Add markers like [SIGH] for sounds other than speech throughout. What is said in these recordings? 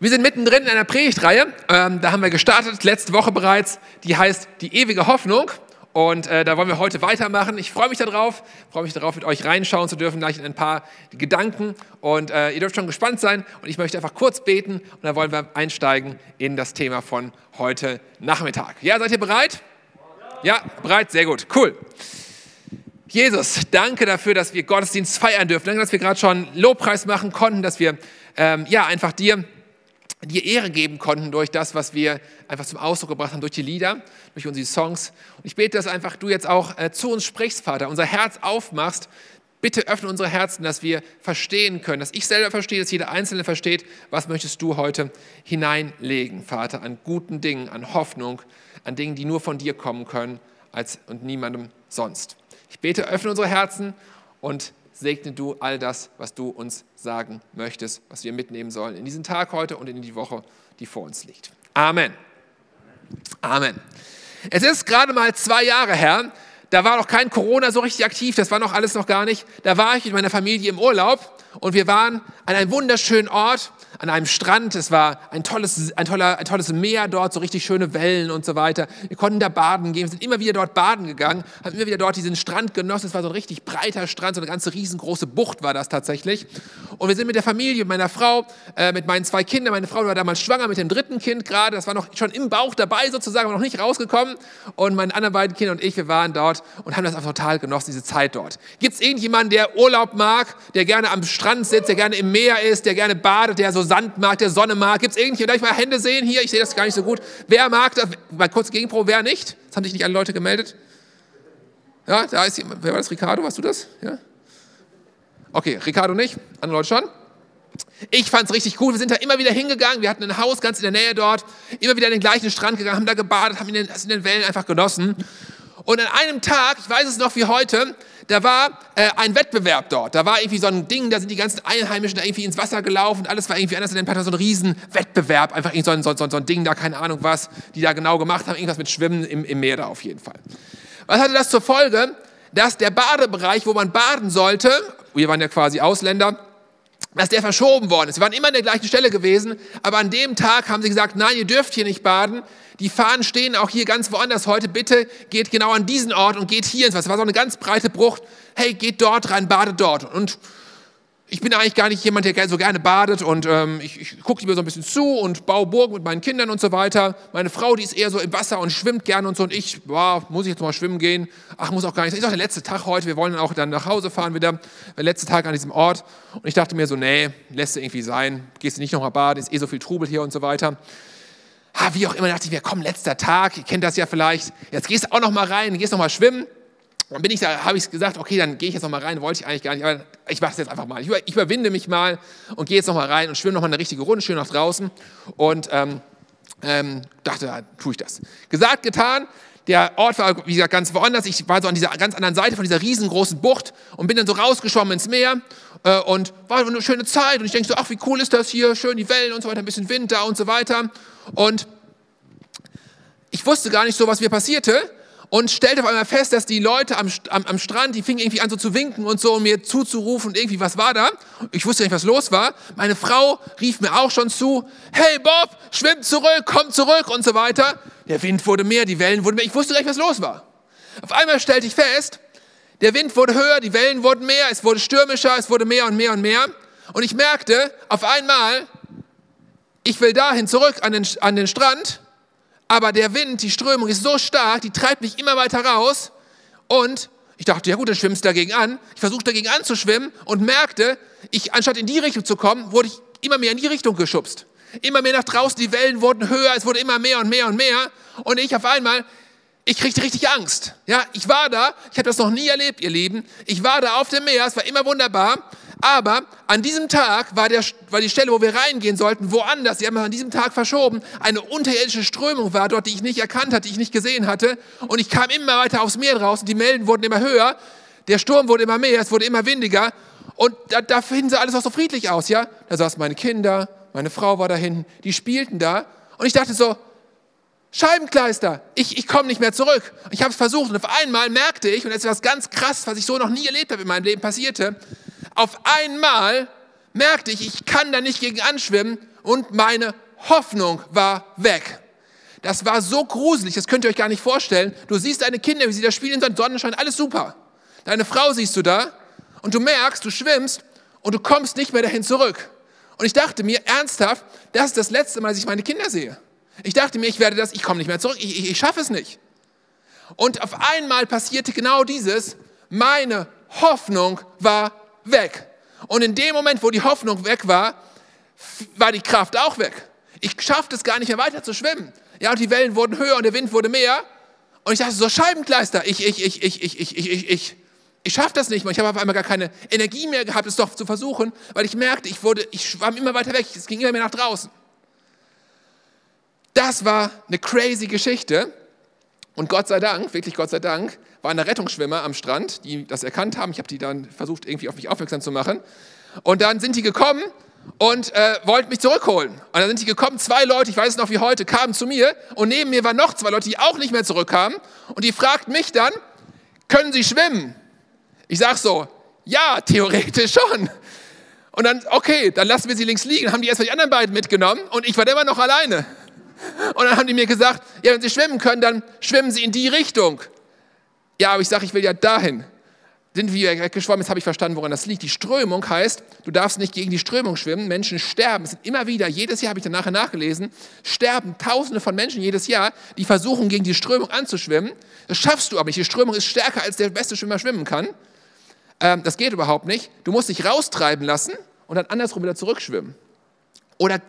Wir sind mittendrin in einer Predigtreihe, ähm, da haben wir gestartet, letzte Woche bereits, die heißt Die ewige Hoffnung. Und äh, da wollen wir heute weitermachen. Ich freue mich darauf, freue mich darauf, mit euch reinschauen zu dürfen, gleich in ein paar Gedanken. Und äh, ihr dürft schon gespannt sein. Und ich möchte einfach kurz beten und dann wollen wir einsteigen in das Thema von heute Nachmittag. Ja, seid ihr bereit? Ja, bereit? Sehr gut. Cool. Jesus, danke dafür, dass wir Gottesdienst feiern dürfen. Danke, dass wir gerade schon Lobpreis machen konnten, dass wir ähm, ja einfach dir dir Ehre geben konnten durch das, was wir einfach zum Ausdruck gebracht haben, durch die Lieder, durch unsere Songs. Und ich bete, dass einfach du jetzt auch äh, zu uns sprichst, Vater, unser Herz aufmachst. Bitte öffne unsere Herzen, dass wir verstehen können, dass ich selber verstehe, dass jeder Einzelne versteht, was möchtest du heute hineinlegen, Vater, an guten Dingen, an Hoffnung, an Dingen, die nur von dir kommen können als, und niemandem sonst. Ich bete, öffne unsere Herzen und segne du all das, was du uns sagen möchtest, was wir mitnehmen sollen in diesen Tag heute und in die Woche, die vor uns liegt. Amen. Amen. Es ist gerade mal zwei Jahre her, da war noch kein Corona so richtig aktiv, das war noch alles noch gar nicht. Da war ich mit meiner Familie im Urlaub und wir waren an einem wunderschönen Ort, an einem Strand. Es war ein tolles, ein, toller, ein tolles Meer dort, so richtig schöne Wellen und so weiter. Wir konnten da baden gehen. Wir sind immer wieder dort baden gegangen, haben immer wieder dort diesen Strand genossen. Es war so ein richtig breiter Strand, so eine ganze riesengroße Bucht war das tatsächlich. Und wir sind mit der Familie, mit meiner Frau, äh, mit meinen zwei Kindern. Meine Frau war damals schwanger mit dem dritten Kind gerade. Das war noch schon im Bauch dabei sozusagen, aber noch nicht rausgekommen. Und meine anderen beiden Kinder und ich, wir waren dort und haben das einfach total genossen, diese Zeit dort. Gibt es irgendjemanden, der Urlaub mag, der gerne am Strand sitzt, der gerne im Meer ist, der gerne badet, der so Sand der Sonne? Gibt es irgendjemanden, darf ich mal Hände sehen hier? Ich sehe das gar nicht so gut. Wer mag das? Mal kurz Gegenpro, wer nicht? Das haben sich nicht alle Leute gemeldet. Ja, da ist jemand. Wer war das? Ricardo, warst du das? Ja? Okay, Ricardo nicht, andere Leute schon. Ich fand es richtig cool. Wir sind da immer wieder hingegangen. Wir hatten ein Haus ganz in der Nähe dort. Immer wieder an den gleichen Strand gegangen, haben da gebadet, haben in den, in den Wellen einfach genossen. Und an einem Tag, ich weiß es noch wie heute, da war äh, ein Wettbewerb dort. Da war irgendwie so ein Ding, da sind die ganzen Einheimischen da irgendwie ins Wasser gelaufen und alles war irgendwie anders. Und dann so ein Riesenwettbewerb, einfach so ein, so, so, so ein Ding da, keine Ahnung was, die da genau gemacht haben. Irgendwas mit Schwimmen im, im Meer da auf jeden Fall. Was hatte das zur Folge? Dass der Badebereich, wo man baden sollte, wir waren ja quasi Ausländer, dass der verschoben worden ist. Wir waren immer an der gleichen Stelle gewesen, aber an dem Tag haben sie gesagt, nein, ihr dürft hier nicht baden. Die Fahnen stehen auch hier ganz woanders heute. Bitte geht genau an diesen Ort und geht hier ins Wasser. Das war so eine ganz breite Brucht. Hey, geht dort rein, badet dort. Und ich bin eigentlich gar nicht jemand, der so gerne badet und ähm, ich, ich gucke lieber so ein bisschen zu und baue Burgen mit meinen Kindern und so weiter. Meine Frau, die ist eher so im Wasser und schwimmt gerne und so und ich, boah, muss ich jetzt mal schwimmen gehen? Ach, muss auch gar nicht. Ist auch der letzte Tag heute, wir wollen dann auch dann nach Hause fahren wieder, der letzte Tag an diesem Ort. Und ich dachte mir so, nee, lässt du irgendwie sein, gehst du nicht nochmal baden, ist eh so viel Trubel hier und so weiter. Ha, wie auch immer, dachte ich mir, komm, letzter Tag, ihr kennt das ja vielleicht, jetzt gehst du auch nochmal rein, gehst nochmal schwimmen. Dann bin ich da, habe ich gesagt, okay, dann gehe ich jetzt noch mal rein, wollte ich eigentlich gar nicht, aber ich mache es jetzt einfach mal. Ich, ich überwinde mich mal und gehe jetzt noch mal rein und schwimme noch mal eine richtige Runde, schön nach draußen und ähm, ähm, dachte, dann tue ich das. Gesagt, getan. Der Ort war, wie gesagt, ganz woanders. Ich war so an dieser ganz anderen Seite von dieser riesengroßen Bucht und bin dann so rausgeschwommen ins Meer äh, und war eine schöne Zeit. Und ich denke so, ach, wie cool ist das hier, schön die Wellen und so weiter, ein bisschen Wind da und so weiter. Und ich wusste gar nicht so, was mir passierte und stellte auf einmal fest, dass die Leute am, am, am, Strand, die fingen irgendwie an so zu winken und so, um mir zuzurufen und irgendwie, was war da? Ich wusste nicht, was los war. Meine Frau rief mir auch schon zu, hey Bob, schwimm zurück, komm zurück und so weiter. Der Wind wurde mehr, die Wellen wurden mehr. Ich wusste gar nicht, was los war. Auf einmal stellte ich fest, der Wind wurde höher, die Wellen wurden mehr, es wurde stürmischer, es wurde mehr und mehr und mehr. Und ich merkte auf einmal, ich will dahin zurück an den, an den Strand aber der Wind, die Strömung ist so stark, die treibt mich immer weiter raus. Und ich dachte, ja gut, dann schwimmst du dagegen an. Ich versuchte dagegen anzuschwimmen und merkte, ich, anstatt in die Richtung zu kommen, wurde ich immer mehr in die Richtung geschubst. Immer mehr nach draußen, die Wellen wurden höher, es wurde immer mehr und mehr und mehr. Und ich auf einmal, ich kriegte richtig Angst. Ja, ich war da, ich habe das noch nie erlebt, ihr Lieben. Ich war da auf dem Meer, es war immer wunderbar. Aber an diesem Tag war, der, war die Stelle, wo wir reingehen sollten, woanders. Sie haben an diesem Tag verschoben. Eine unterirdische Strömung war dort, die ich nicht erkannt hatte, die ich nicht gesehen hatte. Und ich kam immer weiter aufs Meer draußen. Die Melden wurden immer höher. Der Sturm wurde immer mehr, es wurde immer windiger. Und da, da finden sie alles auch so friedlich aus, ja? Da saßen meine Kinder, meine Frau war da hinten, die spielten da. Und ich dachte so, Scheibenkleister, ich, ich komme nicht mehr zurück. Ich habe es versucht und auf einmal merkte ich, und das ist was ganz krass, was ich so noch nie erlebt habe in meinem Leben passierte, auf einmal merkte ich, ich kann da nicht gegen anschwimmen und meine Hoffnung war weg. Das war so gruselig, das könnt ihr euch gar nicht vorstellen. Du siehst deine Kinder, wie sie da spielen in Sonnenschein, alles super. Deine Frau siehst du da und du merkst, du schwimmst und du kommst nicht mehr dahin zurück. Und ich dachte mir ernsthaft, das ist das letzte Mal, dass ich meine Kinder sehe. Ich dachte mir, ich werde das, ich komme nicht mehr zurück, ich, ich, ich schaffe es nicht. Und auf einmal passierte genau dieses, meine Hoffnung war weg. Und in dem Moment, wo die Hoffnung weg war, war die Kraft auch weg. Ich schaffte es gar nicht mehr weiter zu schwimmen. Ja, und die Wellen wurden höher und der Wind wurde mehr. Und ich dachte, so Scheibenkleister, ich, ich, ich, ich, ich, ich, ich, ich, ich, ich schaffe das nicht mehr. Ich habe auf einmal gar keine Energie mehr gehabt, es doch zu versuchen, weil ich merkte, ich wurde, ich schwamm immer weiter weg, es ging immer mehr nach draußen. Das war eine crazy Geschichte. Und Gott sei Dank, wirklich Gott sei Dank, waren da Rettungsschwimmer am Strand, die das erkannt haben. Ich habe die dann versucht, irgendwie auf mich aufmerksam zu machen. Und dann sind die gekommen und äh, wollten mich zurückholen. Und dann sind die gekommen, zwei Leute, ich weiß es noch wie heute, kamen zu mir und neben mir waren noch zwei Leute, die auch nicht mehr zurückkamen. Und die fragten mich dann, können Sie schwimmen? Ich sage so, ja, theoretisch schon. Und dann, okay, dann lassen wir sie links liegen. Haben die erstmal die anderen beiden mitgenommen und ich war immer noch alleine. Und dann haben die mir gesagt, ja, wenn Sie schwimmen können, dann schwimmen Sie in die Richtung. Ja, aber ich sage, ich will ja dahin. Sind wir weggeschwommen, jetzt habe ich verstanden, woran das liegt. Die Strömung heißt, du darfst nicht gegen die Strömung schwimmen. Menschen sterben. Es sind immer wieder, jedes Jahr habe ich dann nachher nachgelesen, sterben Tausende von Menschen jedes Jahr, die versuchen, gegen die Strömung anzuschwimmen. Das schaffst du aber nicht. Die Strömung ist stärker, als der beste Schwimmer schwimmen kann. Ähm, das geht überhaupt nicht. Du musst dich raustreiben lassen und dann andersrum wieder zurückschwimmen. Oder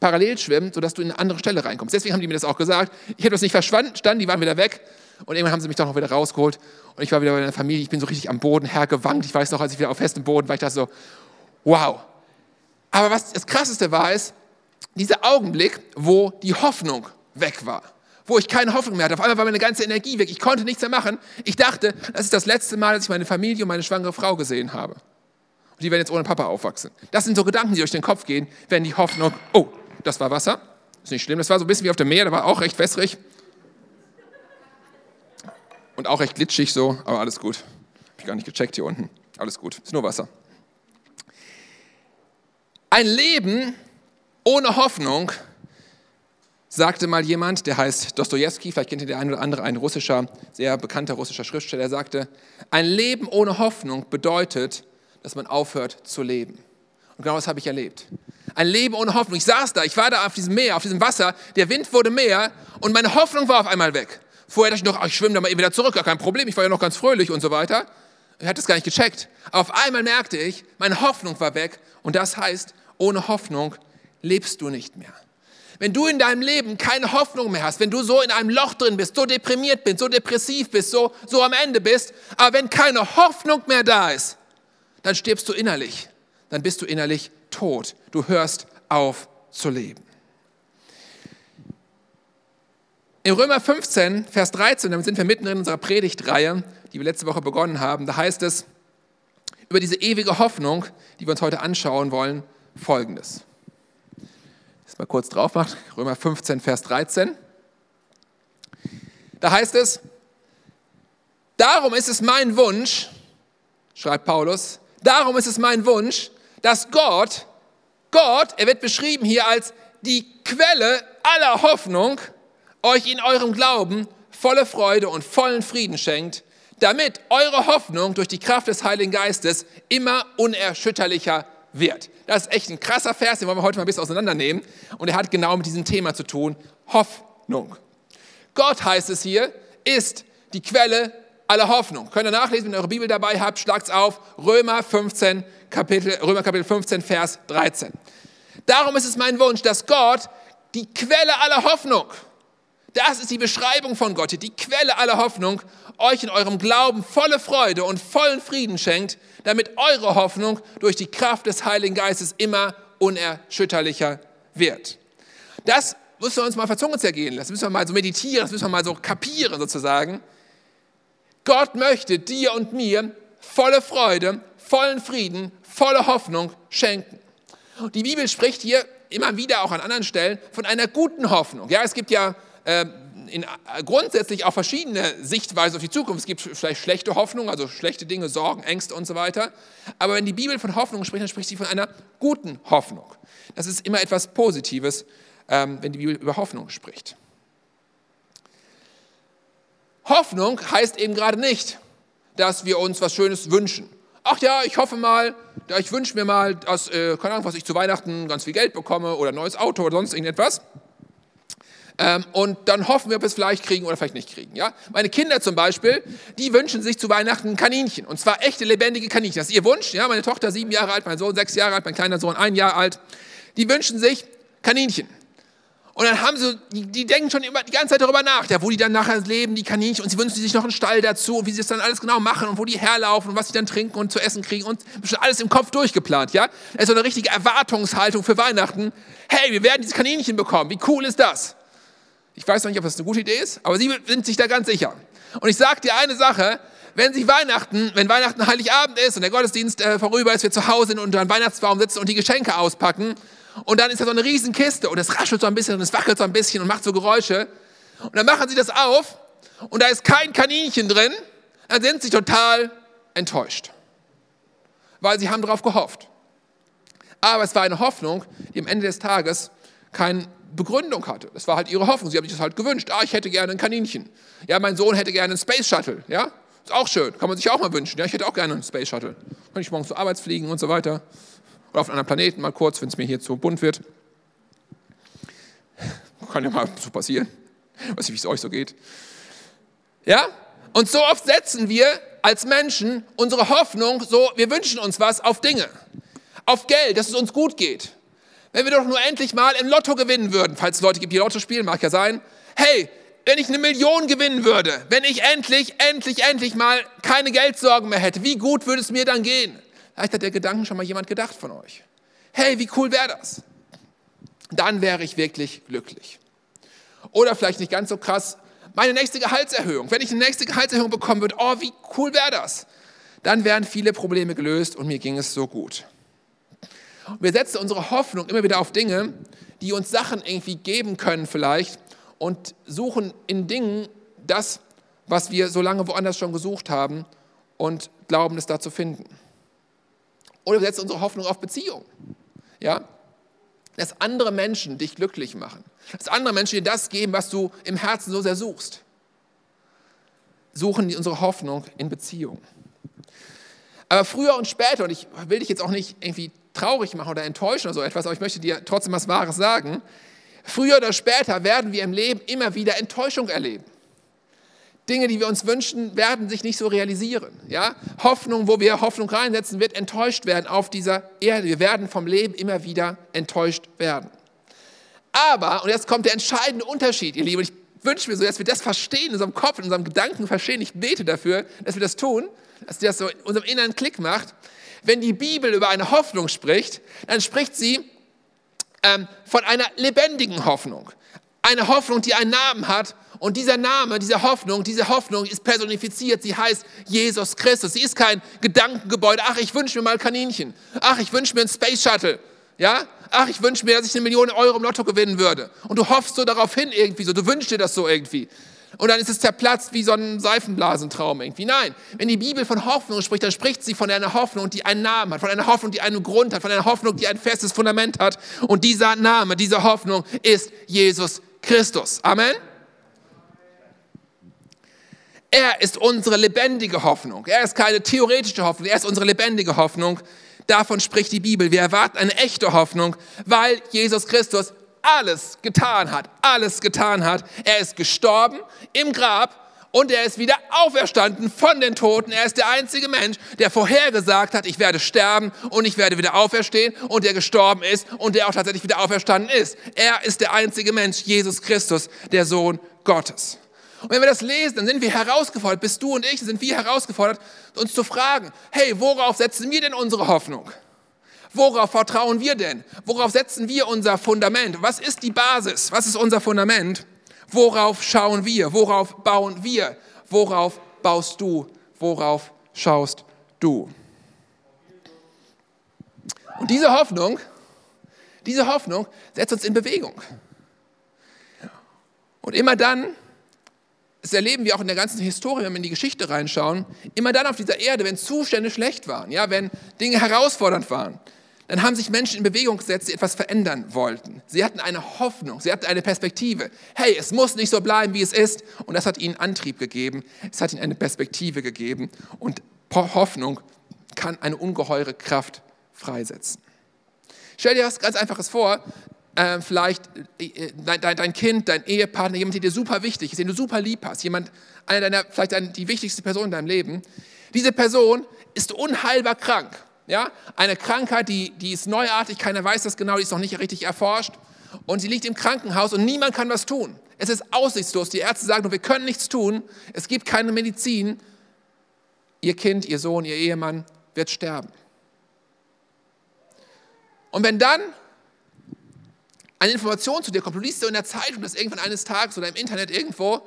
parallel schwimmen, sodass du in eine andere Stelle reinkommst. Deswegen haben die mir das auch gesagt. Ich habe das nicht verstanden, die waren wieder weg. Und irgendwann haben sie mich doch noch wieder rausgeholt. Und ich war wieder bei der Familie. Ich bin so richtig am Boden hergewankt. Ich weiß noch, als ich wieder auf festem Boden war, ich dachte so, wow. Aber was das Krasseste war, ist dieser Augenblick, wo die Hoffnung weg war. Wo ich keine Hoffnung mehr hatte. Auf einmal war meine ganze Energie weg. Ich konnte nichts mehr machen. Ich dachte, das ist das letzte Mal, dass ich meine Familie und meine schwangere Frau gesehen habe. Und die werden jetzt ohne Papa aufwachsen. Das sind so Gedanken, die durch den Kopf gehen, wenn die Hoffnung, oh, das war Wasser. Ist nicht schlimm. Das war so ein bisschen wie auf dem Meer, da war auch recht wässrig. Und auch recht glitschig so, aber alles gut. Hab ich gar nicht gecheckt hier unten. Alles gut. Ist nur Wasser. Ein Leben ohne Hoffnung, sagte mal jemand, der heißt Dostoevsky, vielleicht kennt ihr der eine oder andere, ein russischer, sehr bekannter russischer Schriftsteller, der sagte, ein Leben ohne Hoffnung bedeutet, dass man aufhört zu leben. Und genau das habe ich erlebt. Ein Leben ohne Hoffnung. Ich saß da, ich war da auf diesem Meer, auf diesem Wasser, der Wind wurde mehr und meine Hoffnung war auf einmal weg. Vorher dachte ich noch, ich schwimme da mal eben wieder zurück, gar kein Problem, ich war ja noch ganz fröhlich und so weiter. Ich hatte es gar nicht gecheckt. Auf einmal merkte ich, meine Hoffnung war weg und das heißt, ohne Hoffnung lebst du nicht mehr. Wenn du in deinem Leben keine Hoffnung mehr hast, wenn du so in einem Loch drin bist, so deprimiert bist, so depressiv bist, so, so am Ende bist, aber wenn keine Hoffnung mehr da ist, dann stirbst du innerlich. Dann bist du innerlich tot. Du hörst auf zu leben. In Römer 15, Vers 13, damit sind wir mitten in unserer Predigtreihe, die wir letzte Woche begonnen haben, da heißt es über diese ewige Hoffnung, die wir uns heute anschauen wollen, folgendes. Das mal kurz drauf macht, Römer 15, Vers 13. Da heißt es, darum ist es mein Wunsch, schreibt Paulus, darum ist es mein Wunsch, dass Gott, Gott, er wird beschrieben hier als die Quelle aller Hoffnung, euch in eurem Glauben volle Freude und vollen Frieden schenkt, damit eure Hoffnung durch die Kraft des Heiligen Geistes immer unerschütterlicher wird. Das ist echt ein krasser Vers, den wollen wir heute mal ein bisschen auseinandernehmen. Und er hat genau mit diesem Thema zu tun, Hoffnung. Gott heißt es hier, ist die Quelle aller Hoffnung. Könnt ihr nachlesen, wenn ihr eure Bibel dabei habt, schlagt's auf, Römer 15, Kapitel, Römer Kapitel 15, Vers 13. Darum ist es mein Wunsch, dass Gott die Quelle aller Hoffnung, das ist die Beschreibung von Gott, die Quelle aller Hoffnung, euch in eurem Glauben volle Freude und vollen Frieden schenkt, damit eure Hoffnung durch die Kraft des Heiligen Geistes immer unerschütterlicher wird. Das müssen wir uns mal verzungen zergehen lassen, das müssen wir mal so meditieren, das müssen wir mal so kapieren sozusagen. Gott möchte dir und mir volle Freude, vollen Frieden, volle Hoffnung schenken. Die Bibel spricht hier immer wieder auch an anderen Stellen von einer guten Hoffnung. Ja, es gibt ja äh, in, äh, grundsätzlich auch verschiedene Sichtweisen auf die Zukunft. Es gibt vielleicht schlechte Hoffnung, also schlechte Dinge, Sorgen, Ängste und so weiter. Aber wenn die Bibel von Hoffnung spricht, dann spricht sie von einer guten Hoffnung. Das ist immer etwas Positives, ähm, wenn die Bibel über Hoffnung spricht. Hoffnung heißt eben gerade nicht, dass wir uns was Schönes wünschen. Ach ja, ich hoffe mal, ich wünsche mir mal, dass, äh, keine Ahnung, was ich zu Weihnachten ganz viel Geld bekomme oder ein neues Auto oder sonst irgendetwas. Ähm, und dann hoffen wir, ob wir es vielleicht kriegen oder vielleicht nicht kriegen. Ja? Meine Kinder zum Beispiel, die wünschen sich zu Weihnachten Kaninchen. Und zwar echte, lebendige Kaninchen. Das ist ihr Wunsch. Ja? Meine Tochter sieben Jahre alt, mein Sohn sechs Jahre alt, mein kleiner Sohn ein Jahr alt. Die wünschen sich Kaninchen. Und dann haben sie, die, die, denken schon immer die ganze Zeit darüber nach, ja, wo die dann nachher leben, die Kaninchen, und sie wünschen sich noch einen Stall dazu und wie sie das dann alles genau machen und wo die herlaufen und was sie dann trinken und zu essen kriegen und schon alles im Kopf durchgeplant, ja. Das ist so eine richtige Erwartungshaltung für Weihnachten. Hey, wir werden diese Kaninchen bekommen, wie cool ist das? Ich weiß noch nicht, ob das eine gute Idee ist, aber sie sind sich da ganz sicher. Und ich sage dir eine Sache, wenn sich Weihnachten, wenn Weihnachten Heiligabend ist und der Gottesdienst äh, vorüber ist, wir zu Hause unter einem Weihnachtsbaum sitzen und die Geschenke auspacken und dann ist da so eine Riesenkiste und es raschelt so ein bisschen und es wackelt so ein bisschen und macht so Geräusche und dann machen sie das auf und da ist kein Kaninchen drin, dann sind sie total enttäuscht, weil sie haben darauf gehofft. Aber es war eine Hoffnung, die am Ende des Tages kein Begründung hatte. Das war halt ihre Hoffnung. Sie haben sich das halt gewünscht. Ah, ich hätte gerne ein Kaninchen. Ja, mein Sohn hätte gerne einen Space Shuttle. Ja, ist auch schön. Kann man sich auch mal wünschen. Ja, ich hätte auch gerne einen Space Shuttle. Kann ich morgens zur Arbeit fliegen und so weiter. Oder auf einem anderen Planeten mal kurz, wenn es mir hier zu bunt wird. Kann ja mal so passieren. Weiß nicht, wie es euch so geht. Ja? Und so oft setzen wir als Menschen unsere Hoffnung so, wir wünschen uns was auf Dinge. Auf Geld, dass es uns gut geht wenn wir doch nur endlich mal im Lotto gewinnen würden, falls es Leute gibt, die Lotto spielen, mag ja sein. Hey, wenn ich eine Million gewinnen würde, wenn ich endlich, endlich, endlich mal keine Geldsorgen mehr hätte, wie gut würde es mir dann gehen? Vielleicht hat der Gedanken schon mal jemand gedacht von euch. Hey, wie cool wäre das? Dann wäre ich wirklich glücklich. Oder vielleicht nicht ganz so krass, meine nächste Gehaltserhöhung. Wenn ich eine nächste Gehaltserhöhung bekommen würde, oh, wie cool wäre das? Dann wären viele Probleme gelöst und mir ging es so gut. Wir setzen unsere Hoffnung immer wieder auf Dinge, die uns Sachen irgendwie geben können vielleicht und suchen in Dingen das, was wir so lange woanders schon gesucht haben und glauben, es da zu finden. Oder wir setzen unsere Hoffnung auf Beziehung. Ja? Dass andere Menschen dich glücklich machen. Dass andere Menschen dir das geben, was du im Herzen so sehr suchst. Suchen die unsere Hoffnung in Beziehung. Aber früher und später, und ich will dich jetzt auch nicht irgendwie traurig machen oder enttäuschen oder so etwas, aber ich möchte dir trotzdem was Wahres sagen. Früher oder später werden wir im Leben immer wieder Enttäuschung erleben. Dinge, die wir uns wünschen, werden sich nicht so realisieren. Ja? Hoffnung, wo wir Hoffnung reinsetzen, wird enttäuscht werden auf dieser Erde. Wir werden vom Leben immer wieder enttäuscht werden. Aber, und jetzt kommt der entscheidende Unterschied, ihr Lieben, ich wünsche mir so, dass wir das verstehen, in unserem Kopf, in unserem Gedanken verstehen. Ich bete dafür, dass wir das tun, dass das so in unserem inneren Klick macht. Wenn die Bibel über eine Hoffnung spricht, dann spricht sie ähm, von einer lebendigen Hoffnung. Eine Hoffnung, die einen Namen hat. Und dieser Name, diese Hoffnung, diese Hoffnung ist personifiziert. Sie heißt Jesus Christus. Sie ist kein Gedankengebäude. Ach, ich wünsche mir mal Kaninchen. Ach, ich wünsche mir ein Space Shuttle. Ja? Ach, ich wünsche mir, dass ich eine Million Euro im Lotto gewinnen würde. Und du hoffst so darauf hin irgendwie so. Du wünschst dir das so irgendwie und dann ist es zerplatzt wie so ein Seifenblasentraum irgendwie. Nein, wenn die Bibel von Hoffnung spricht, dann spricht sie von einer Hoffnung, die einen Namen hat, von einer Hoffnung, die einen Grund hat, von einer Hoffnung, die ein festes Fundament hat. Und dieser Name, diese Hoffnung ist Jesus Christus. Amen. Er ist unsere lebendige Hoffnung. Er ist keine theoretische Hoffnung, er ist unsere lebendige Hoffnung. Davon spricht die Bibel. Wir erwarten eine echte Hoffnung, weil Jesus Christus alles getan hat, alles getan hat. Er ist gestorben im Grab und er ist wieder auferstanden von den Toten. Er ist der einzige Mensch, der vorhergesagt hat, ich werde sterben und ich werde wieder auferstehen und der gestorben ist und der auch tatsächlich wieder auferstanden ist. Er ist der einzige Mensch, Jesus Christus, der Sohn Gottes. Und wenn wir das lesen, dann sind wir herausgefordert, bist du und ich, sind wir herausgefordert, uns zu fragen, hey, worauf setzen wir denn unsere Hoffnung? Worauf vertrauen wir denn? Worauf setzen wir unser Fundament? Was ist die Basis? Was ist unser Fundament? Worauf schauen wir? Worauf bauen wir? Worauf baust du? Worauf schaust du? Und diese Hoffnung, diese Hoffnung setzt uns in Bewegung. Und immer dann, das erleben wir auch in der ganzen Historie, wenn wir in die Geschichte reinschauen, immer dann auf dieser Erde, wenn Zustände schlecht waren, ja, wenn Dinge herausfordernd waren, dann haben sich Menschen in Bewegung gesetzt, die etwas verändern wollten. Sie hatten eine Hoffnung, sie hatten eine Perspektive. Hey, es muss nicht so bleiben, wie es ist. Und das hat ihnen Antrieb gegeben, es hat ihnen eine Perspektive gegeben. Und Hoffnung kann eine ungeheure Kraft freisetzen. Stell dir was ganz Einfaches vor. Äh, vielleicht äh, dein, dein, Kind, dein Ehepartner, jemand, der dir super wichtig ist, den du super lieb hast, jemand, einer deiner, vielleicht die wichtigste Person in deinem Leben. Diese Person ist unheilbar krank. Ja? Eine Krankheit, die, die ist neuartig, keiner weiß das genau, die ist noch nicht richtig erforscht. Und sie liegt im Krankenhaus und niemand kann was tun. Es ist aussichtslos. Die Ärzte sagen, wir können nichts tun. Es gibt keine Medizin. Ihr Kind, ihr Sohn, ihr Ehemann wird sterben. Und wenn dann eine Information zu dir kommt, du liest so in der Zeitung, dass irgendwann eines Tages oder im Internet irgendwo,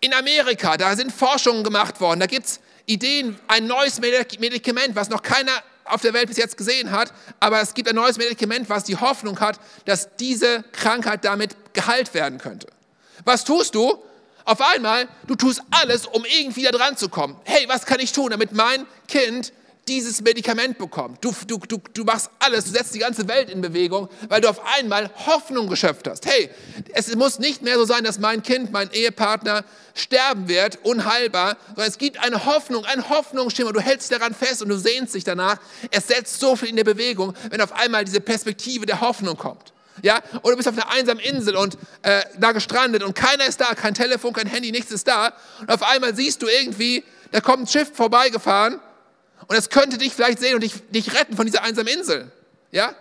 in Amerika, da sind Forschungen gemacht worden, da gibt es Ideen, ein neues Medikament, was noch keiner auf der Welt bis jetzt gesehen hat, aber es gibt ein neues Medikament, was die Hoffnung hat, dass diese Krankheit damit geheilt werden könnte. Was tust du? Auf einmal, du tust alles, um irgendwie da dran zu kommen. Hey, was kann ich tun, damit mein Kind dieses Medikament bekommt. Du, du, du, du machst alles, du setzt die ganze Welt in Bewegung, weil du auf einmal Hoffnung geschöpft hast. Hey, es muss nicht mehr so sein, dass mein Kind, mein Ehepartner sterben wird, unheilbar, sondern es gibt eine Hoffnung, ein Hoffnungsschimmer. Du hältst daran fest und du sehnst dich danach. Es setzt so viel in der Bewegung, wenn auf einmal diese Perspektive der Hoffnung kommt. Ja, oder du bist auf einer einsamen Insel und äh, da gestrandet und keiner ist da, kein Telefon, kein Handy, nichts ist da. Und auf einmal siehst du irgendwie, da kommt ein Schiff vorbeigefahren und es könnte dich vielleicht sehen und dich, dich retten von dieser einsamen Insel. Ja?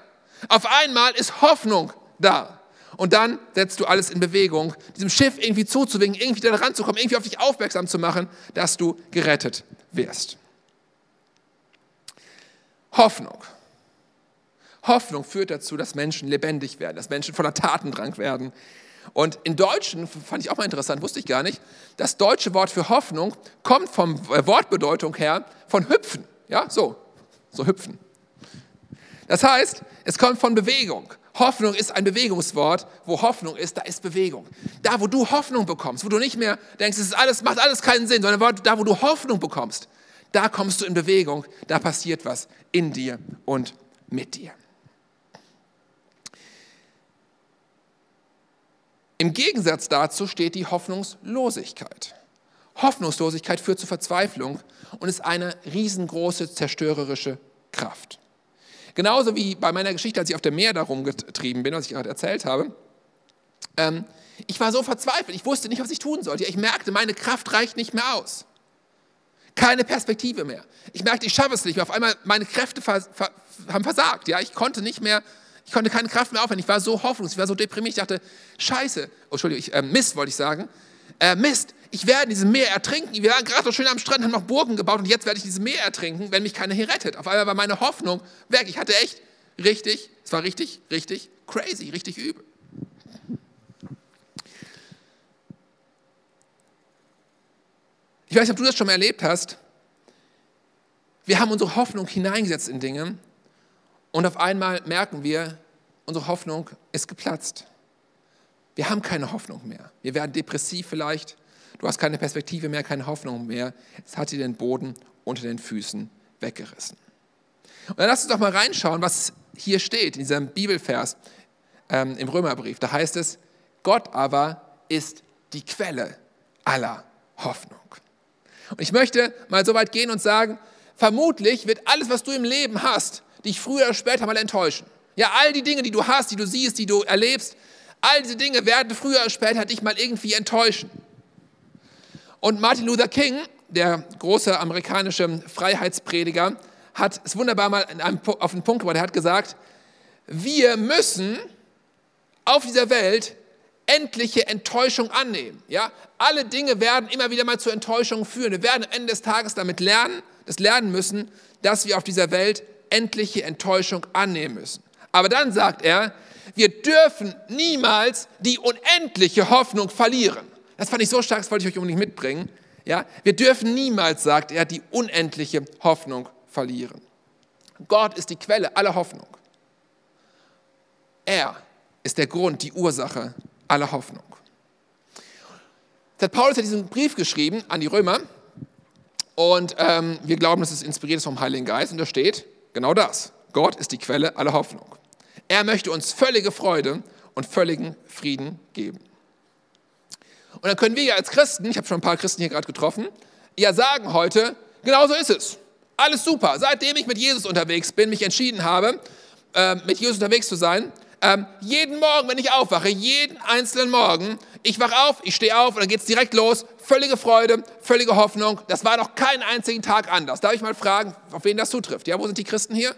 Auf einmal ist Hoffnung da. Und dann setzt du alles in Bewegung, diesem Schiff irgendwie zuzuwinken, irgendwie da ranzukommen, irgendwie auf dich aufmerksam zu machen, dass du gerettet wirst. Hoffnung. Hoffnung führt dazu, dass Menschen lebendig werden, dass Menschen voller Tatendrang werden. Und in Deutschen, fand ich auch mal interessant, wusste ich gar nicht, das deutsche Wort für Hoffnung kommt vom äh, Wortbedeutung her von hüpfen. Ja, so, so hüpfen. Das heißt, es kommt von Bewegung. Hoffnung ist ein Bewegungswort. Wo Hoffnung ist, da ist Bewegung. Da, wo du Hoffnung bekommst, wo du nicht mehr denkst, es ist alles, macht alles keinen Sinn, sondern da, wo du Hoffnung bekommst, da kommst du in Bewegung, da passiert was in dir und mit dir. Im Gegensatz dazu steht die Hoffnungslosigkeit. Hoffnungslosigkeit führt zu Verzweiflung und ist eine riesengroße zerstörerische Kraft. Genauso wie bei meiner Geschichte, als ich auf dem Meer darum getrieben bin, was ich gerade erzählt habe. Ähm, ich war so verzweifelt, ich wusste nicht, was ich tun sollte. Ich merkte, meine Kraft reicht nicht mehr aus. Keine Perspektive mehr. Ich merkte, ich schaffe es nicht mehr. Auf einmal, meine Kräfte vers haben versagt. Ja? Ich konnte nicht mehr, ich konnte keine Kraft mehr aufwenden. Ich war so hoffnungslos, ich war so deprimiert. Ich dachte, scheiße, oh, Entschuldigung, ich, äh, Mist wollte ich sagen. Äh, Mist, ich werde in diesem Meer ertrinken. Wir waren gerade so schön am Strand, haben noch Burgen gebaut und jetzt werde ich dieses Meer ertrinken, wenn mich keiner hier rettet. Auf einmal war meine Hoffnung weg. Ich hatte echt richtig, es war richtig, richtig crazy, richtig übel. Ich weiß nicht, ob du das schon mal erlebt hast. Wir haben unsere Hoffnung hineingesetzt in Dinge und auf einmal merken wir, unsere Hoffnung ist geplatzt. Wir haben keine Hoffnung mehr. Wir werden depressiv vielleicht. Du hast keine Perspektive mehr, keine Hoffnung mehr. Es hat dir den Boden unter den Füßen weggerissen. Und dann lass uns doch mal reinschauen, was hier steht in diesem Bibelvers ähm, im Römerbrief. Da heißt es, Gott aber ist die Quelle aller Hoffnung. Und ich möchte mal so weit gehen und sagen, vermutlich wird alles, was du im Leben hast, dich früher oder später mal enttäuschen. Ja, all die Dinge, die du hast, die du siehst, die du erlebst, all diese Dinge werden früher oder später dich mal irgendwie enttäuschen. Und Martin Luther King, der große amerikanische Freiheitsprediger, hat es wunderbar mal einem, auf den Punkt gebracht. Er hat gesagt, wir müssen auf dieser Welt endliche Enttäuschung annehmen. Ja? Alle Dinge werden immer wieder mal zu Enttäuschungen führen. Wir werden am Ende des Tages damit lernen, das lernen müssen, dass wir auf dieser Welt endliche Enttäuschung annehmen müssen. Aber dann sagt er, wir dürfen niemals die unendliche Hoffnung verlieren. Das fand ich so stark, das wollte ich euch unbedingt mitbringen. Ja? Wir dürfen niemals, sagt er, die unendliche Hoffnung verlieren. Gott ist die Quelle aller Hoffnung. Er ist der Grund, die Ursache aller Hoffnung. hat Paulus ja diesen Brief geschrieben an die Römer und ähm, wir glauben, dass es inspiriert ist vom Heiligen Geist und da steht genau das. Gott ist die Quelle aller Hoffnung. Er möchte uns völlige Freude und völligen Frieden geben. Und dann können wir ja als Christen, ich habe schon ein paar Christen hier gerade getroffen, ja sagen heute, genau so ist es. Alles super. Seitdem ich mit Jesus unterwegs bin, mich entschieden habe, äh, mit Jesus unterwegs zu sein, ähm, jeden Morgen, wenn ich aufwache, jeden einzelnen Morgen, ich wache auf, ich stehe auf und dann geht es direkt los. Völlige Freude, völlige Hoffnung. Das war noch keinen einzigen Tag anders. Darf ich mal fragen, auf wen das zutrifft? Ja, wo sind die Christen hier?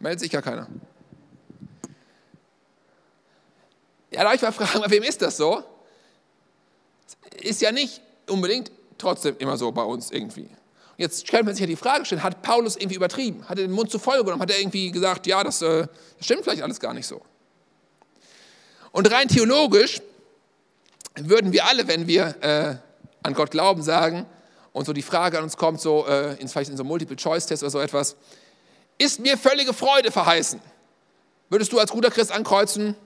Meldet sich ja keiner. Ja, darf ich mal fragen, bei [LAUGHS] wem ist das so? Ist ja nicht unbedingt trotzdem immer so bei uns irgendwie. Jetzt stellt man sich ja die Frage stellen, hat Paulus irgendwie übertrieben? Hat er den Mund zu voll genommen? Hat er irgendwie gesagt, ja, das, äh, das stimmt vielleicht alles gar nicht so? Und rein theologisch würden wir alle, wenn wir äh, an Gott glauben, sagen, und so die Frage an uns kommt, so äh, in, vielleicht in so Multiple-Choice-Test oder so etwas, ist mir völlige Freude verheißen? Würdest du als guter Christ ankreuzen,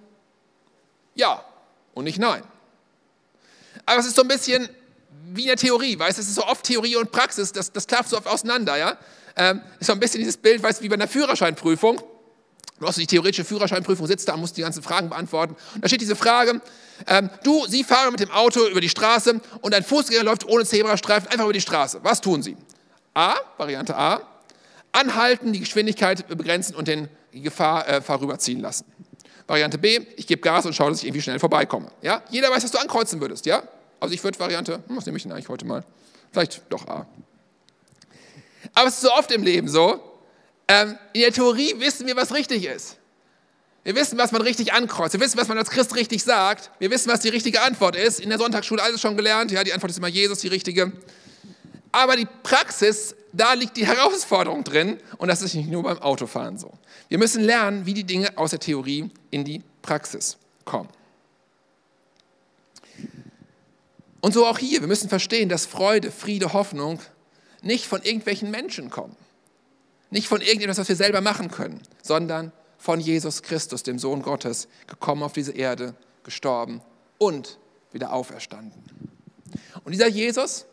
ja und nicht nein? Aber es ist so ein bisschen wie in der Theorie, weißt du, es ist so oft Theorie und Praxis, das, das klafft so oft auseinander, ja. Ähm, ist so ein bisschen dieses Bild, weißt du, wie bei einer Führerscheinprüfung. Du hast die theoretische Führerscheinprüfung, sitzt da musst die ganzen Fragen beantworten. Und da steht diese Frage, ähm, du, Sie fahren mit dem Auto über die Straße und ein Fußgänger läuft ohne Zebrastreifen einfach über die Straße. Was tun Sie? A, Variante A, anhalten, die Geschwindigkeit begrenzen und den, Gefahr äh, vorüberziehen lassen. Variante B, ich gebe Gas und schaue, dass ich irgendwie schnell vorbeikomme. Ja? Jeder weiß, was du ankreuzen würdest. Ja? Also ich würde Variante, hm, was nehme ich denn eigentlich heute mal? Vielleicht doch A. Aber es ist so oft im Leben so, ähm, in der Theorie wissen wir, was richtig ist. Wir wissen, was man richtig ankreuzt. Wir wissen, was man als Christ richtig sagt. Wir wissen, was die richtige Antwort ist. In der Sonntagsschule alles schon gelernt. Ja, die Antwort ist immer Jesus, die richtige. Aber die Praxis, da liegt die Herausforderung drin. Und das ist nicht nur beim Autofahren so. Wir müssen lernen, wie die Dinge aus der Theorie in die Praxis kommen. Und so auch hier, wir müssen verstehen, dass Freude, Friede, Hoffnung nicht von irgendwelchen Menschen kommen. Nicht von irgendetwas, was wir selber machen können, sondern von Jesus Christus, dem Sohn Gottes, gekommen auf diese Erde, gestorben und wieder auferstanden. Und dieser Jesus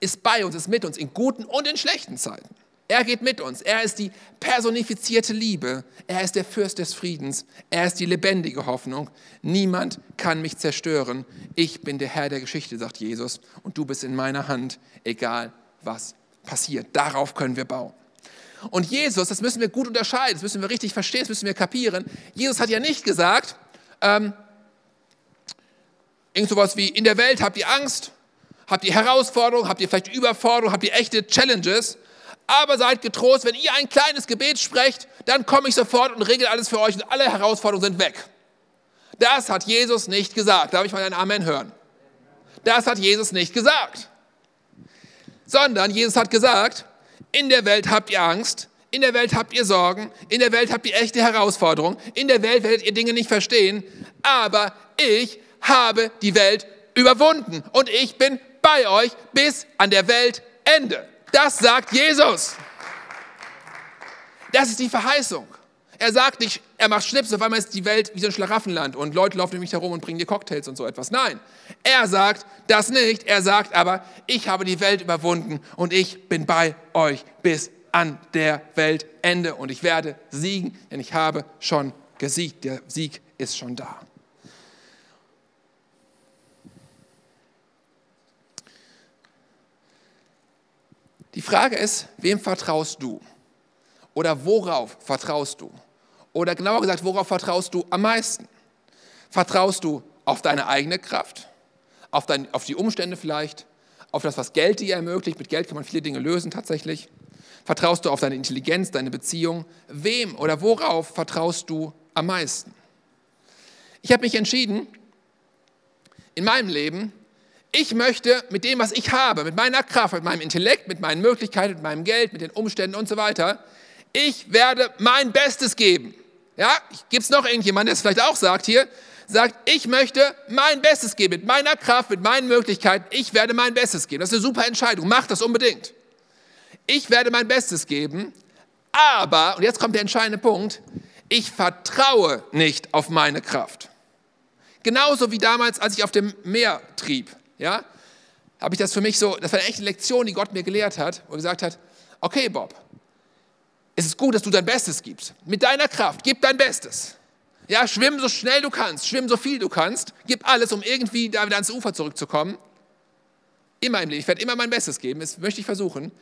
ist bei uns, ist mit uns in guten und in schlechten Zeiten. Er geht mit uns. Er ist die personifizierte Liebe. Er ist der Fürst des Friedens. Er ist die lebendige Hoffnung. Niemand kann mich zerstören. Ich bin der Herr der Geschichte, sagt Jesus. Und du bist in meiner Hand, egal was passiert. Darauf können wir bauen. Und Jesus, das müssen wir gut unterscheiden, das müssen wir richtig verstehen, das müssen wir kapieren. Jesus hat ja nicht gesagt, ähm, irgend sowas wie, in der Welt habt ihr Angst, habt ihr Herausforderungen, habt ihr vielleicht Überforderungen, habt ihr echte Challenges, aber seid getrost, wenn ihr ein kleines Gebet sprecht, dann komme ich sofort und regel alles für euch und alle Herausforderungen sind weg. Das hat Jesus nicht gesagt. Darf ich mal ein Amen hören? Das hat Jesus nicht gesagt. Sondern Jesus hat gesagt, in der Welt habt ihr Angst, in der Welt habt ihr Sorgen, in der Welt habt ihr echte Herausforderungen, in der Welt werdet ihr Dinge nicht verstehen, aber ich habe die Welt überwunden und ich bin bei euch bis an der Weltende. Das sagt Jesus. Das ist die Verheißung. Er sagt nicht, er macht Schnips, auf einmal ist die Welt wie so ein Schlaraffenland und Leute laufen nämlich herum und bringen dir Cocktails und so etwas. Nein, er sagt das nicht. Er sagt aber, ich habe die Welt überwunden und ich bin bei euch bis an der Weltende und ich werde siegen, denn ich habe schon gesiegt. Der Sieg ist schon da. Die Frage ist, wem vertraust du? Oder worauf vertraust du? Oder genauer gesagt, worauf vertraust du am meisten? Vertraust du auf deine eigene Kraft? Auf, dein, auf die Umstände vielleicht? Auf das, was Geld dir ermöglicht? Mit Geld kann man viele Dinge lösen tatsächlich. Vertraust du auf deine Intelligenz, deine Beziehung? Wem oder worauf vertraust du am meisten? Ich habe mich entschieden, in meinem Leben ich möchte mit dem, was ich habe, mit meiner Kraft, mit meinem Intellekt, mit meinen Möglichkeiten, mit meinem Geld, mit den Umständen und so weiter, ich werde mein Bestes geben. Ja, gibt es noch irgendjemanden, der es vielleicht auch sagt hier, sagt, ich möchte mein Bestes geben, mit meiner Kraft, mit meinen Möglichkeiten, ich werde mein Bestes geben. Das ist eine super Entscheidung, mach das unbedingt. Ich werde mein Bestes geben, aber, und jetzt kommt der entscheidende Punkt, ich vertraue nicht auf meine Kraft. Genauso wie damals, als ich auf dem Meer trieb. Ja? Habe ich das für mich so, das war eine echte Lektion, die Gott mir gelehrt hat, er gesagt hat, okay Bob, es ist gut, dass du dein Bestes gibst. Mit deiner Kraft, gib dein Bestes. Ja, schwimm so schnell du kannst, schwimm so viel du kannst, gib alles, um irgendwie da wieder ans Ufer zurückzukommen. Immer im Leben. Ich werde immer mein Bestes geben, das möchte ich versuchen.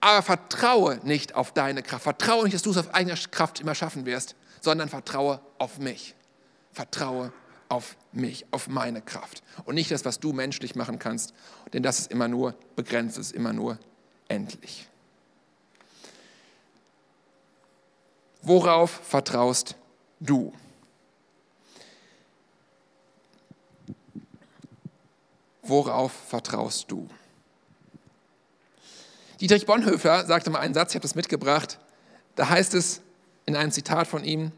Aber vertraue nicht auf deine Kraft. Vertraue nicht, dass du es auf eigener Kraft immer schaffen wirst, sondern vertraue auf mich. Vertraue auf mich, auf meine Kraft. Und nicht das, was du menschlich machen kannst, denn das ist immer nur begrenzt, ist immer nur endlich. Worauf vertraust du? Worauf vertraust du? Dietrich Bonhoeffer sagte mal einen Satz, ich habe das mitgebracht. Da heißt es in einem Zitat von ihm,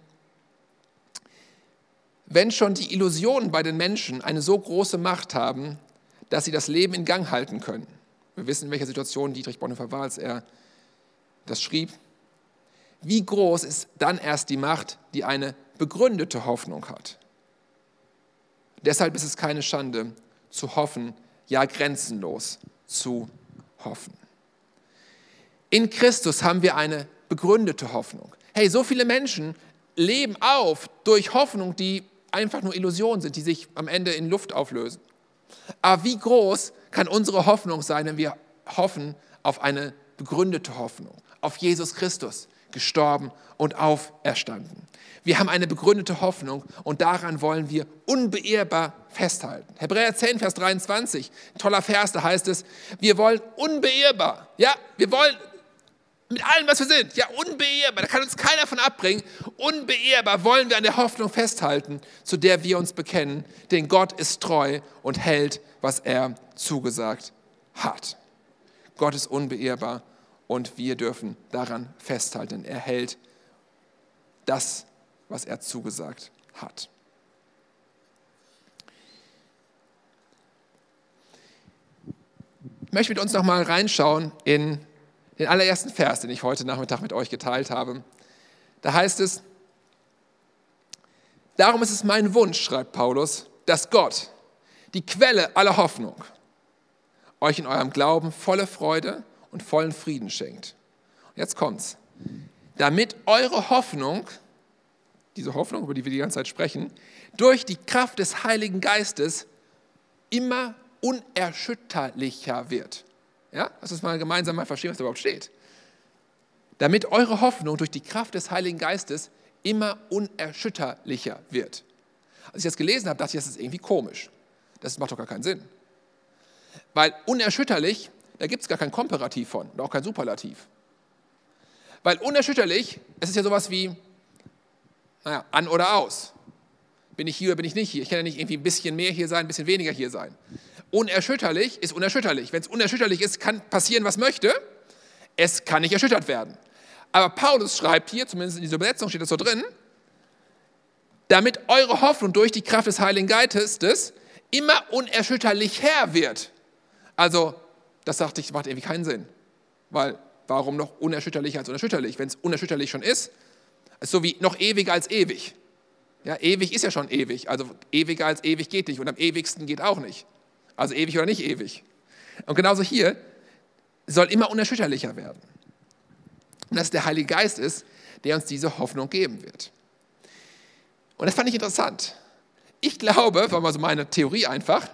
wenn schon die Illusionen bei den Menschen eine so große Macht haben, dass sie das Leben in Gang halten können. Wir wissen, in welcher Situation Dietrich Bonhoeffer war, als er das schrieb. Wie groß ist dann erst die Macht, die eine begründete Hoffnung hat? Deshalb ist es keine Schande, zu hoffen, ja grenzenlos zu hoffen. In Christus haben wir eine begründete Hoffnung. Hey, so viele Menschen leben auf durch Hoffnung, die einfach nur Illusionen sind, die sich am Ende in Luft auflösen. Aber wie groß kann unsere Hoffnung sein, wenn wir hoffen auf eine begründete Hoffnung, auf Jesus Christus, gestorben und auferstanden. Wir haben eine begründete Hoffnung und daran wollen wir unbeirrbar festhalten. Hebräer 10, Vers 23, toller Vers, da heißt es, wir wollen unbeirrbar, ja, wir wollen mit allem, was wir sind, ja, unbeirrbar, da kann uns keiner von abbringen, unbeirrbar wollen wir an der Hoffnung festhalten, zu der wir uns bekennen, denn Gott ist treu und hält, was er zugesagt hat. Gott ist unbeirrbar und wir dürfen daran festhalten. Er hält das, was er zugesagt hat. Ich möchte mit uns nochmal reinschauen in den allerersten Vers, den ich heute Nachmittag mit euch geteilt habe. Da heißt es, darum ist es mein Wunsch, schreibt Paulus, dass Gott, die Quelle aller Hoffnung, euch in eurem Glauben volle Freude und vollen Frieden schenkt. Jetzt kommt's. Damit eure Hoffnung, diese Hoffnung, über die wir die ganze Zeit sprechen, durch die Kraft des Heiligen Geistes immer unerschütterlicher wird. Ja, lass uns mal gemeinsam mal verstehen, was da überhaupt steht. Damit eure Hoffnung durch die Kraft des Heiligen Geistes immer unerschütterlicher wird. Als ich das gelesen habe, dachte ich, das ist irgendwie komisch. Das macht doch gar keinen Sinn. Weil unerschütterlich da gibt es gar kein Komparativ von und auch kein Superlativ. Weil unerschütterlich, es ist ja sowas wie, naja, an oder aus. Bin ich hier oder bin ich nicht hier? Ich kann ja nicht irgendwie ein bisschen mehr hier sein, ein bisschen weniger hier sein. Unerschütterlich ist unerschütterlich. Wenn es unerschütterlich ist, kann passieren, was möchte. Es kann nicht erschüttert werden. Aber Paulus schreibt hier, zumindest in dieser Übersetzung steht das so drin, damit eure Hoffnung durch die Kraft des Heiligen Geistes immer unerschütterlich her wird. Also das sagte ich, macht irgendwie keinen Sinn. Weil warum noch unerschütterlicher als unerschütterlich? Wenn es unerschütterlich schon ist, ist so wie noch ewiger als ewig. Ja, ewig ist ja schon ewig. Also ewiger als ewig geht nicht und am ewigsten geht auch nicht. Also ewig oder nicht ewig. Und genauso hier soll immer unerschütterlicher werden. Und dass der Heilige Geist ist, der uns diese Hoffnung geben wird. Und das fand ich interessant. Ich glaube, war mal so meine Theorie einfach,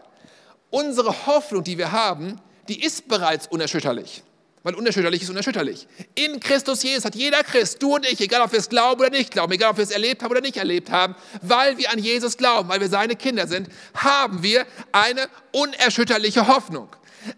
unsere Hoffnung, die wir haben, die ist bereits unerschütterlich. Weil unerschütterlich ist unerschütterlich. In Christus Jesus hat jeder Christ, du und ich, egal ob wir es glauben oder nicht glauben, egal ob wir es erlebt haben oder nicht erlebt haben, weil wir an Jesus glauben, weil wir seine Kinder sind, haben wir eine unerschütterliche Hoffnung.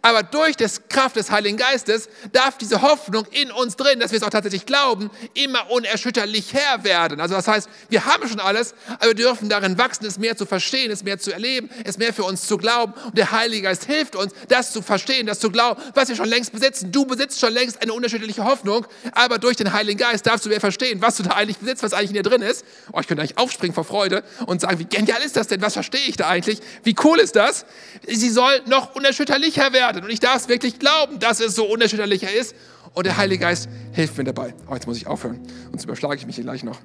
Aber durch die Kraft des Heiligen Geistes darf diese Hoffnung in uns drin, dass wir es auch tatsächlich glauben, immer unerschütterlich Herr werden. Also das heißt, wir haben schon alles, aber wir dürfen darin wachsen, es mehr zu verstehen, es mehr zu erleben, es mehr für uns zu glauben. Und der Heilige Geist hilft uns, das zu verstehen, das zu glauben, was wir schon längst besitzen. Du besitzt schon längst eine unerschütterliche Hoffnung, aber durch den Heiligen Geist darfst du mehr verstehen, was du da eigentlich besitzt, was eigentlich in dir drin ist. Oh, ich könnte eigentlich aufspringen vor Freude und sagen, wie genial ist das denn? Was verstehe ich da eigentlich? Wie cool ist das? Sie soll noch unerschütterlicher werden. Und ich darf es wirklich glauben, dass es so unerschütterlicher ist. Und der Heilige Geist hilft mir dabei. Oh, jetzt muss ich aufhören, sonst überschlage ich mich hier gleich noch.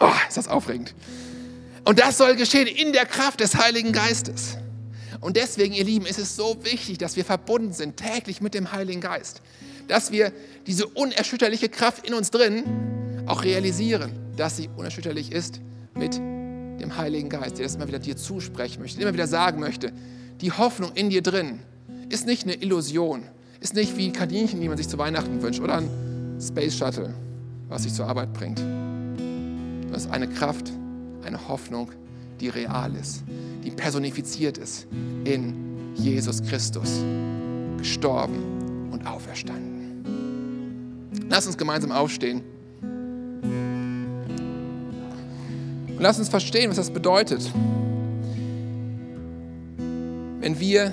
Oh, ist das aufregend. Und das soll geschehen in der Kraft des Heiligen Geistes. Und deswegen, ihr Lieben, ist es so wichtig, dass wir verbunden sind täglich mit dem Heiligen Geist. Dass wir diese unerschütterliche Kraft in uns drin auch realisieren, dass sie unerschütterlich ist mit dem Heiligen Geist, der das immer wieder dir zusprechen möchte, immer wieder sagen möchte, die Hoffnung in dir drin ist nicht eine Illusion, ist nicht wie Kaninchen, die man sich zu Weihnachten wünscht oder ein Space Shuttle, was sich zur Arbeit bringt. Das ist eine Kraft, eine Hoffnung, die real ist, die personifiziert ist in Jesus Christus, gestorben und auferstanden. Lass uns gemeinsam aufstehen. Und lass uns verstehen, was das bedeutet, wenn wir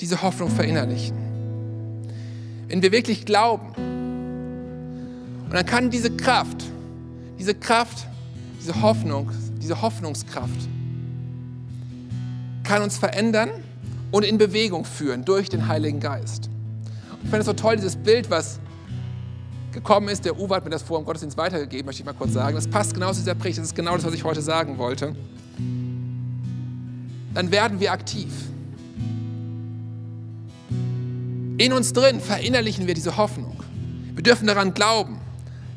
diese Hoffnung verinnerlichen. Wenn wir wirklich glauben. Und dann kann diese Kraft, diese Kraft, diese Hoffnung, diese Hoffnungskraft, kann uns verändern und in Bewegung führen durch den Heiligen Geist. Und ich finde es so toll, dieses Bild, was gekommen ist. Der Uwe hat mir das vor im Gottesdienst weitergegeben, möchte ich mal kurz sagen. Das passt genau zu dieser Predigt. Das ist genau das, was ich heute sagen wollte. Dann werden wir aktiv. In uns drin verinnerlichen wir diese Hoffnung. Wir dürfen daran glauben,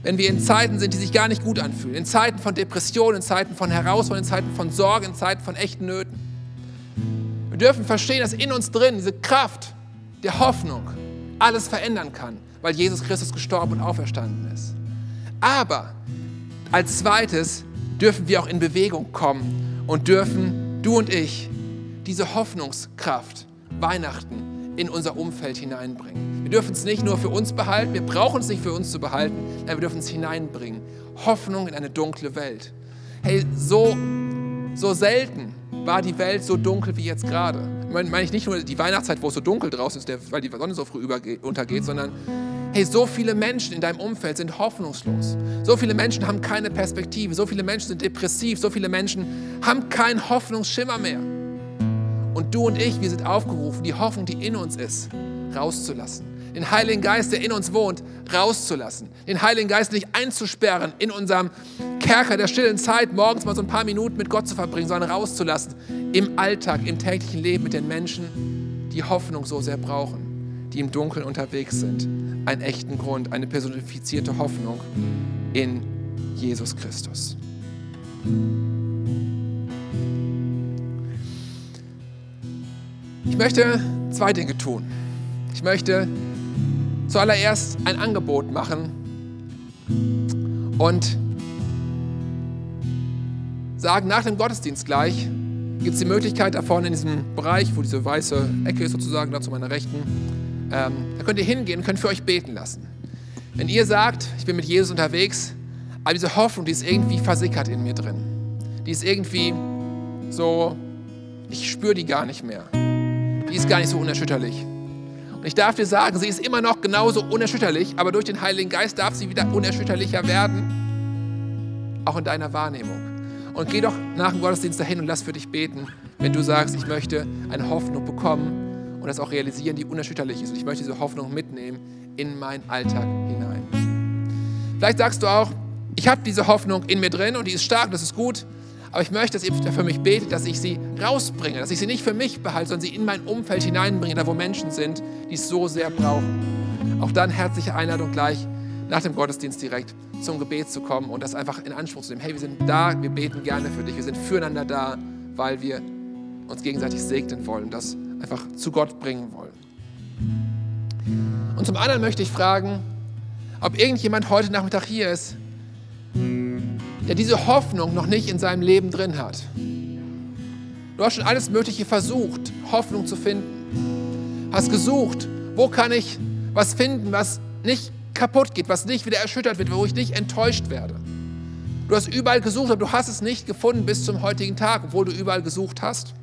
wenn wir in Zeiten sind, die sich gar nicht gut anfühlen, in Zeiten von Depressionen, in Zeiten von Herausforderungen, in Zeiten von Sorge, in Zeiten von echten Nöten. Wir dürfen verstehen, dass in uns drin diese Kraft der Hoffnung alles verändern kann weil Jesus Christus gestorben und auferstanden ist. Aber als zweites dürfen wir auch in Bewegung kommen und dürfen, du und ich, diese Hoffnungskraft Weihnachten in unser Umfeld hineinbringen. Wir dürfen es nicht nur für uns behalten, wir brauchen es nicht für uns zu behalten, aber wir dürfen es hineinbringen. Hoffnung in eine dunkle Welt. Hey, so, so selten war die Welt so dunkel wie jetzt gerade. Meine ich nicht nur die Weihnachtszeit, wo es so dunkel draußen ist, weil die Sonne so früh untergeht, sondern Hey, so viele Menschen in deinem Umfeld sind hoffnungslos. So viele Menschen haben keine Perspektive. So viele Menschen sind depressiv. So viele Menschen haben keinen Hoffnungsschimmer mehr. Und du und ich, wir sind aufgerufen, die Hoffnung, die in uns ist, rauszulassen. Den Heiligen Geist, der in uns wohnt, rauszulassen. Den Heiligen Geist nicht einzusperren in unserem Kerker der stillen Zeit, morgens mal so ein paar Minuten mit Gott zu verbringen, sondern rauszulassen im Alltag, im täglichen Leben mit den Menschen, die Hoffnung so sehr brauchen, die im Dunkeln unterwegs sind einen echten Grund, eine personifizierte Hoffnung in Jesus Christus. Ich möchte zwei Dinge tun. Ich möchte zuallererst ein Angebot machen und sagen, nach dem Gottesdienst gleich gibt es die Möglichkeit da vorne in diesem Bereich, wo diese weiße Ecke ist sozusagen, da zu meiner Rechten, ähm, da könnt ihr hingehen und könnt für euch beten lassen. Wenn ihr sagt, ich bin mit Jesus unterwegs, aber diese Hoffnung, die ist irgendwie versickert in mir drin. Die ist irgendwie so, ich spüre die gar nicht mehr. Die ist gar nicht so unerschütterlich. Und ich darf dir sagen, sie ist immer noch genauso unerschütterlich, aber durch den Heiligen Geist darf sie wieder unerschütterlicher werden, auch in deiner Wahrnehmung. Und geh doch nach dem Gottesdienst dahin und lass für dich beten, wenn du sagst, ich möchte eine Hoffnung bekommen, und das auch realisieren, die unerschütterlich ist. Und ich möchte diese Hoffnung mitnehmen in meinen Alltag hinein. Vielleicht sagst du auch, ich habe diese Hoffnung in mir drin und die ist stark, das ist gut, aber ich möchte, dass ihr für mich betet, dass ich sie rausbringe, dass ich sie nicht für mich behalte, sondern sie in mein Umfeld hineinbringe, da wo Menschen sind, die es so sehr brauchen. Auch dann herzliche Einladung gleich nach dem Gottesdienst direkt zum Gebet zu kommen und das einfach in Anspruch zu nehmen. Hey, wir sind da, wir beten gerne für dich, wir sind füreinander da, weil wir uns gegenseitig segnen wollen. Das einfach zu Gott bringen wollen. Und zum anderen möchte ich fragen, ob irgendjemand heute Nachmittag hier ist, der diese Hoffnung noch nicht in seinem Leben drin hat. Du hast schon alles Mögliche versucht, Hoffnung zu finden. Hast gesucht, wo kann ich was finden, was nicht kaputt geht, was nicht wieder erschüttert wird, wo ich nicht enttäuscht werde. Du hast überall gesucht, aber du hast es nicht gefunden bis zum heutigen Tag, obwohl du überall gesucht hast.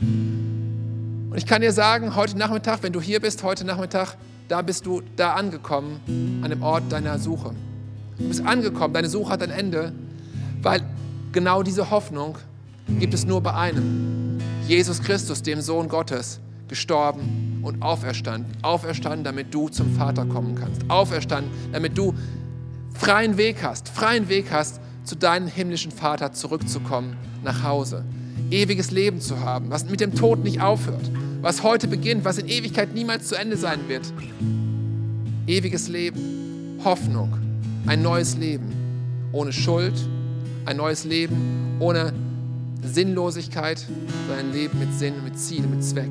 Und ich kann dir sagen, heute Nachmittag, wenn du hier bist, heute Nachmittag, da bist du da angekommen, an dem Ort deiner Suche. Du bist angekommen, deine Suche hat ein Ende, weil genau diese Hoffnung gibt es nur bei einem. Jesus Christus, dem Sohn Gottes, gestorben und auferstanden. Auferstanden, damit du zum Vater kommen kannst. Auferstanden, damit du freien Weg hast, freien Weg hast zu deinem himmlischen Vater zurückzukommen, nach Hause. Ewiges Leben zu haben, was mit dem Tod nicht aufhört, was heute beginnt, was in Ewigkeit niemals zu Ende sein wird. Ewiges Leben, Hoffnung, ein neues Leben, ohne Schuld, ein neues Leben ohne Sinnlosigkeit, sondern ein Leben mit Sinn, mit Ziel, mit Zweck.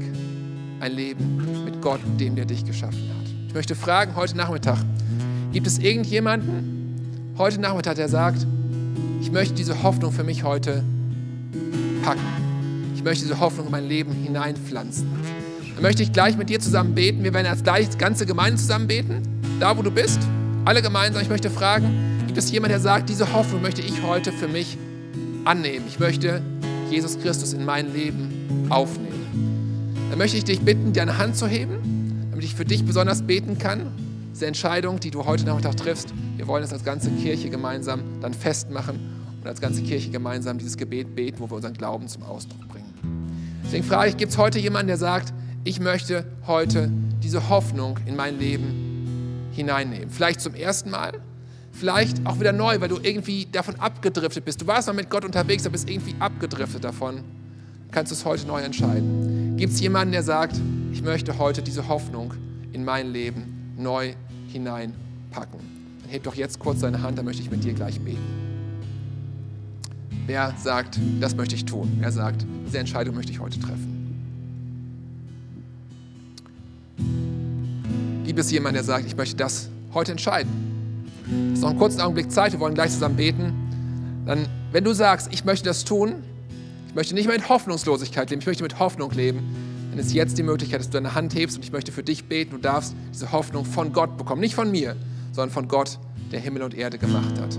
Ein Leben mit Gott, dem der dich geschaffen hat. Ich möchte fragen heute Nachmittag, gibt es irgendjemanden heute Nachmittag, der sagt, ich möchte diese Hoffnung für mich heute packen. Ich möchte diese Hoffnung in mein Leben hineinpflanzen. Dann möchte ich gleich mit dir zusammen beten. Wir werden als gleich ganze Gemeinde zusammen beten, da wo du bist. Alle gemeinsam. Ich möchte fragen, gibt es jemanden, der sagt, diese Hoffnung möchte ich heute für mich annehmen. Ich möchte Jesus Christus in mein Leben aufnehmen. Dann möchte ich dich bitten, deine Hand zu heben, damit ich für dich besonders beten kann. Diese Entscheidung, die du heute Nachmittag triffst, wir wollen es als ganze Kirche gemeinsam dann festmachen und als ganze Kirche gemeinsam dieses Gebet beten, wo wir unseren Glauben zum Ausdruck bringen. Deswegen frage ich, gibt es heute jemanden, der sagt, ich möchte heute diese Hoffnung in mein Leben hineinnehmen? Vielleicht zum ersten Mal, vielleicht auch wieder neu, weil du irgendwie davon abgedriftet bist. Du warst mal mit Gott unterwegs, aber bist irgendwie abgedriftet davon. Kannst du es heute neu entscheiden? Gibt es jemanden, der sagt, ich möchte heute diese Hoffnung in mein Leben neu hineinpacken? Dann heb doch jetzt kurz deine Hand, dann möchte ich mit dir gleich beten. Wer sagt, das möchte ich tun? Wer sagt, diese Entscheidung möchte ich heute treffen? Gibt es jemanden, der sagt, ich möchte das heute entscheiden? Es ist noch einen kurzen Augenblick Zeit, wir wollen gleich zusammen beten. Dann, wenn du sagst, ich möchte das tun, ich möchte nicht mehr in Hoffnungslosigkeit leben, ich möchte mit Hoffnung leben, dann ist jetzt die Möglichkeit, dass du deine Hand hebst und ich möchte für dich beten. Du darfst diese Hoffnung von Gott bekommen. Nicht von mir, sondern von Gott, der Himmel und Erde gemacht hat.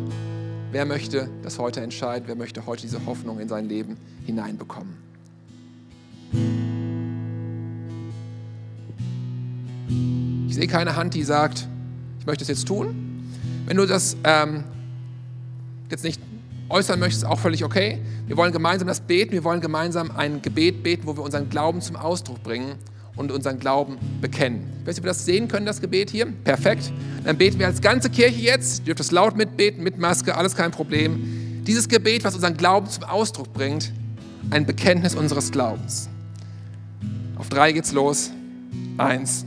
Wer möchte das heute entscheiden? Wer möchte heute diese Hoffnung in sein Leben hineinbekommen? Sehe keine Hand, die sagt, ich möchte es jetzt tun. Wenn du das ähm, jetzt nicht äußern möchtest, auch völlig okay. Wir wollen gemeinsam das beten. Wir wollen gemeinsam ein Gebet beten, wo wir unseren Glauben zum Ausdruck bringen und unseren Glauben bekennen. Ich weiß nicht, ob wir das sehen können, das Gebet hier. Perfekt. Dann beten wir als ganze Kirche jetzt. Ihr dürft es laut mitbeten, mit Maske, alles kein Problem. Dieses Gebet, was unseren Glauben zum Ausdruck bringt, ein Bekenntnis unseres Glaubens. Auf drei geht's los. Eins,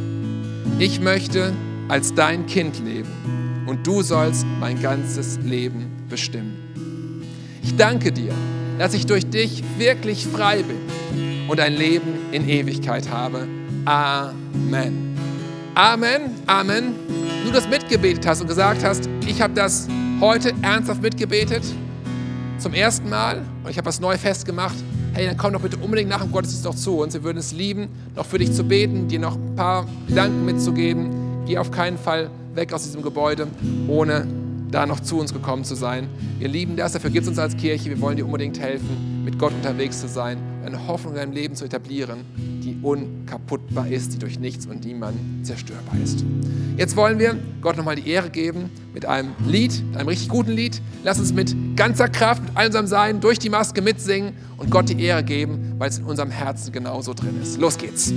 Ich möchte als dein Kind leben und du sollst mein ganzes Leben bestimmen. Ich danke dir, dass ich durch dich wirklich frei bin und ein Leben in Ewigkeit habe. Amen. Amen, Amen. Du das mitgebetet hast und gesagt hast, ich habe das heute ernsthaft mitgebetet, zum ersten Mal, und ich habe das neu festgemacht, hey, dann komm doch bitte unbedingt nach dem Gottesdienst noch zu uns. Wir würden es lieben, noch für dich zu beten, dir noch ein paar Gedanken mitzugeben. Geh auf keinen Fall weg aus diesem Gebäude, ohne da noch zu uns gekommen zu sein. Wir lieben das, dafür gibt es uns als Kirche. Wir wollen dir unbedingt helfen, mit Gott unterwegs zu sein, eine Hoffnung in deinem Leben zu etablieren, die unkaputtbar ist, die durch nichts und niemand zerstörbar ist. Jetzt wollen wir Gott nochmal die Ehre geben mit einem Lied, einem richtig guten Lied. Lass uns mit ganzer Kraft, mit allem Sein durch die Maske mitsingen und Gott die Ehre geben, weil es in unserem Herzen genauso drin ist. Los geht's.